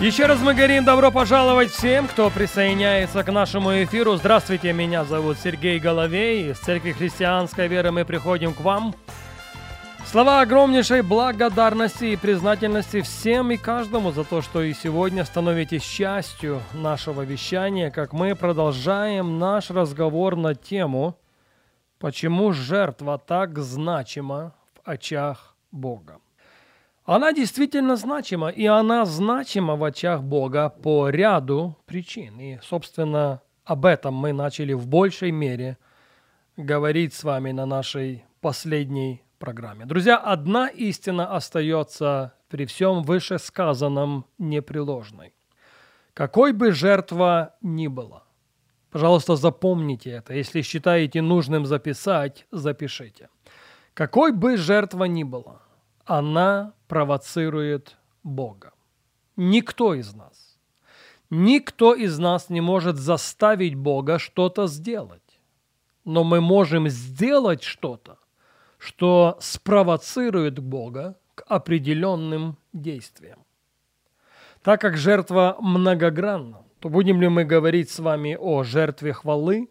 Еще раз мы говорим добро пожаловать всем, кто присоединяется к нашему эфиру. Здравствуйте, меня зовут Сергей Головей. Из Церкви Христианской Веры мы приходим к вам. Слова огромнейшей благодарности и признательности всем и каждому за то, что и сегодня становитесь частью нашего вещания, как мы продолжаем наш разговор на тему «Почему жертва так значима в очах Бога?». Она действительно значима, и она значима в очах Бога по ряду причин. И, собственно, об этом мы начали в большей мере говорить с вами на нашей последней программе. Друзья, одна истина остается при всем вышесказанном непреложной. Какой бы жертва ни была, пожалуйста, запомните это. Если считаете нужным записать, запишите. Какой бы жертва ни была – она провоцирует Бога. Никто из нас, никто из нас не может заставить Бога что-то сделать. Но мы можем сделать что-то, что спровоцирует Бога к определенным действиям. Так как жертва многогранна, то будем ли мы говорить с вами о жертве хвалы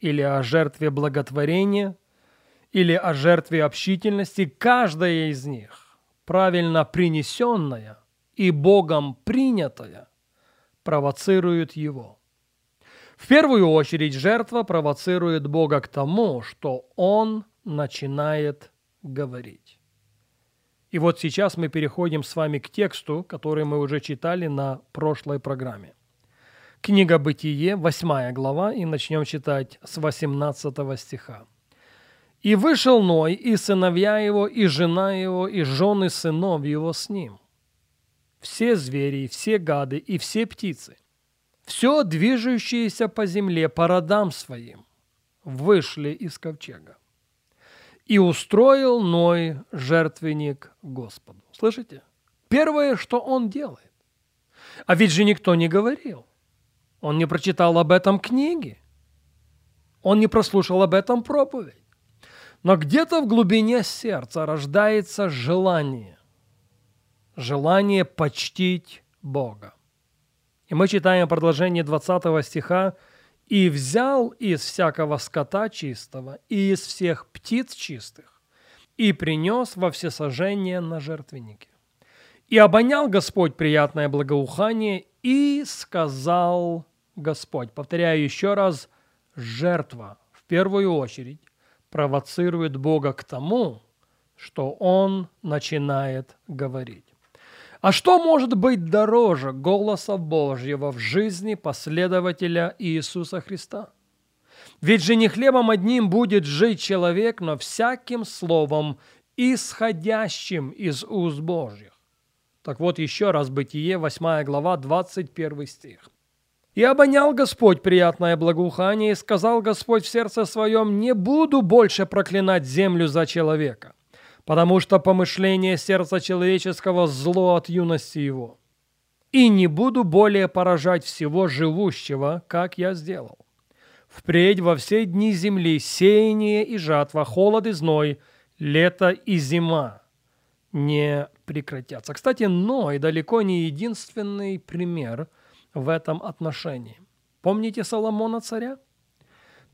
или о жертве благотворения – или о жертве общительности, каждая из них, правильно принесенная и Богом принятая, провоцирует его. В первую очередь жертва провоцирует Бога к тому, что Он начинает говорить. И вот сейчас мы переходим с вами к тексту, который мы уже читали на прошлой программе. Книга Бытие, 8 глава, и начнем читать с 18 стиха. И вышел Ной, и сыновья его, и жена его, и жены сынов его с ним. Все звери, все гады и все птицы, все движущееся по земле по родам своим, вышли из ковчега. И устроил Ной жертвенник Господу. Слышите? Первое, что он делает. А ведь же никто не говорил. Он не прочитал об этом книги. Он не прослушал об этом проповедь. Но где-то в глубине сердца рождается желание. Желание почтить Бога. И мы читаем продолжение 20 стиха «И взял из всякого скота чистого и из всех птиц чистых, и принес во всесожжение на жертвеннике. И обонял Господь приятное благоухание, и сказал Господь». Повторяю еще раз, жертва в первую очередь провоцирует Бога к тому, что Он начинает говорить. А что может быть дороже голоса Божьего в жизни последователя Иисуса Христа? Ведь же не хлебом одним будет жить человек, но всяким словом, исходящим из уст Божьих. Так вот еще раз Бытие, 8 глава, 21 стих. И обонял Господь приятное благоухание, и сказал Господь в сердце своем, «Не буду больше проклинать землю за человека, потому что помышление сердца человеческого зло от юности его. И не буду более поражать всего живущего, как я сделал. Впредь во все дни земли сеяние и жатва, холод и зной, лето и зима не прекратятся». Кстати, Ной далеко не единственный пример – в этом отношении. Помните Соломона царя?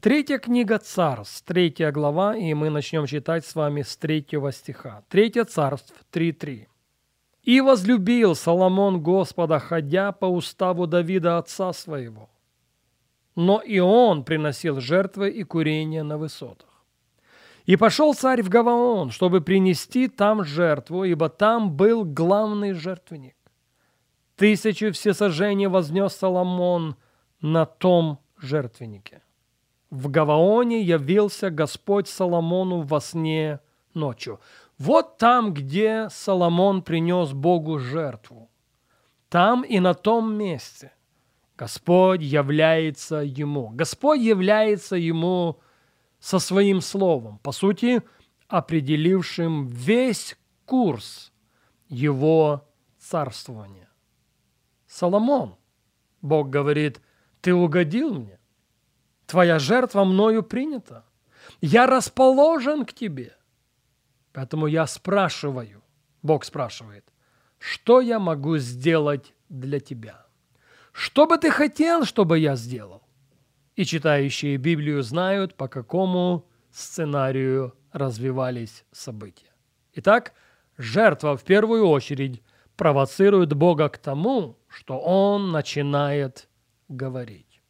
Третья книга Царств, третья глава, и мы начнем читать с вами с третьего стиха. Третья Царств 3.3. «И возлюбил Соломон Господа, ходя по уставу Давида отца своего. Но и он приносил жертвы и курения на высотах. И пошел царь в Гаваон, чтобы принести там жертву, ибо там был главный жертвенник. Тысячу всесожжений вознес Соломон на том жертвеннике. В Гаваоне явился Господь Соломону во сне ночью. Вот там, где Соломон принес Богу жертву. Там и на том месте Господь является ему. Господь является ему со своим словом, по сути, определившим весь курс его царствования. Соломон, Бог говорит, ты угодил мне, твоя жертва мною принята, я расположен к тебе. Поэтому я спрашиваю, Бог спрашивает, что я могу сделать для тебя? Что бы ты хотел, чтобы я сделал? И читающие Библию знают, по какому сценарию развивались события. Итак, жертва в первую очередь провоцирует Бога к тому, что Он начинает говорить.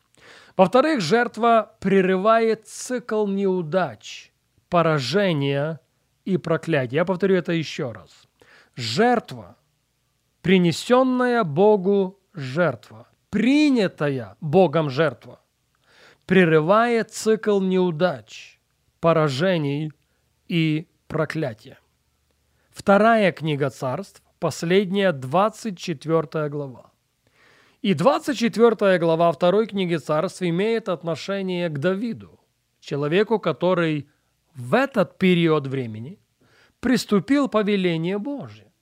Во-вторых, жертва прерывает цикл неудач, поражения и проклятия. Я повторю это еще раз. Жертва, принесенная Богу жертва, принятая Богом жертва, прерывает цикл неудач, поражений и проклятия. Вторая книга царств, последняя 24 глава. И 24 глава второй книги царств имеет отношение к Давиду, человеку, который в этот период времени приступил повеление Божие,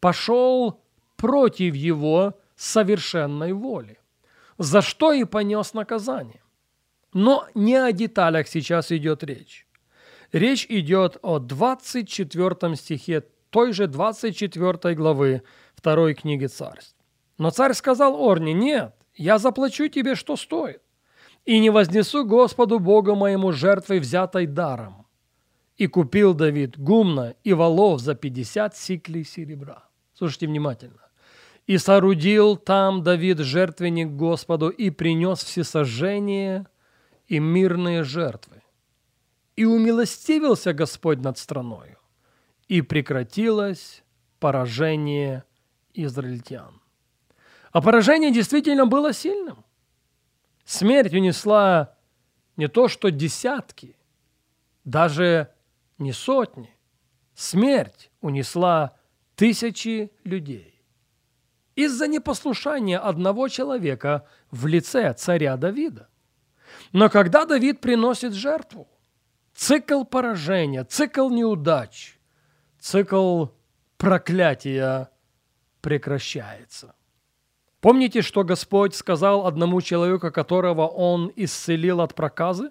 пошел против его совершенной воли, за что и понес наказание. Но не о деталях сейчас идет речь. Речь идет о 24 стихе той же 24 главы второй книги царств. Но царь сказал Орне, нет, я заплачу тебе, что стоит, и не вознесу Господу Богу моему жертвой, взятой даром. И купил Давид гумна и валов за 50 сиклей серебра. Слушайте внимательно. И соорудил там Давид жертвенник Господу и принес всесожжение и мирные жертвы. И умилостивился Господь над страною, и прекратилось поражение израильтян. А поражение действительно было сильным. Смерть унесла не то что десятки, даже не сотни. Смерть унесла тысячи людей. Из-за непослушания одного человека в лице царя Давида. Но когда Давид приносит жертву, цикл поражения, цикл неудач, цикл проклятия прекращается. Помните, что Господь сказал одному человеку, которого Он исцелил от проказы?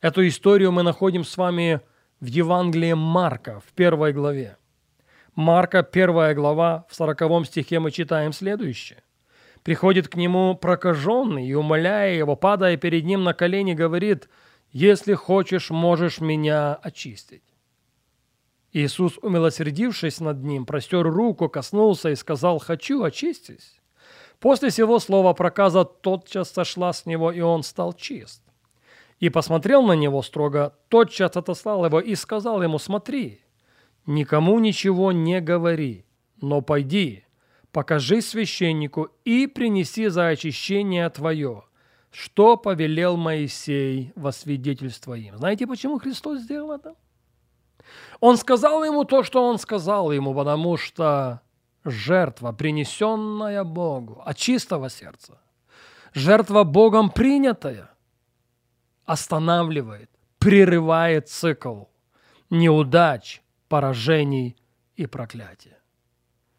Эту историю мы находим с вами в Евангелии Марка в первой главе. Марка, первая глава, в сороковом стихе мы читаем следующее. Приходит к нему прокаженный и, умоляя его, падая перед ним на колени, говорит – если хочешь, можешь меня очистить». Иисус, умилосердившись над ним, простер руку, коснулся и сказал «Хочу, очистись». После сего слова проказа тотчас сошла с него, и он стал чист. И посмотрел на него строго, тотчас отослал его и сказал ему «Смотри, никому ничего не говори, но пойди, покажи священнику и принеси за очищение твое, что повелел Моисей во свидетельство им. Знаете, почему Христос сделал это? Он сказал ему то, что он сказал ему, потому что жертва, принесенная Богу от чистого сердца, жертва Богом принятая, останавливает, прерывает цикл неудач, поражений и проклятия.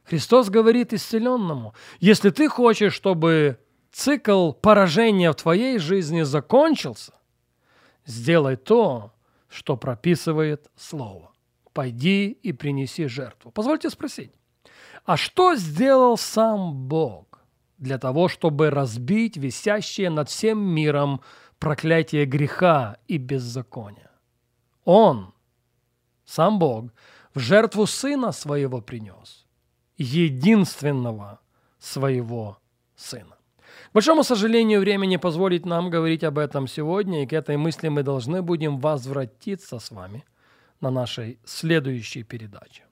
Христос говорит исцеленному, если ты хочешь, чтобы цикл поражения в твоей жизни закончился, сделай то, что прописывает Слово. Пойди и принеси жертву. Позвольте спросить, а что сделал сам Бог для того, чтобы разбить висящее над всем миром проклятие греха и беззакония? Он, сам Бог, в жертву Сына Своего принес, единственного Своего Сына. К большому сожалению, время не позволит нам говорить об этом сегодня, и к этой мысли мы должны будем возвратиться с вами на нашей следующей передаче.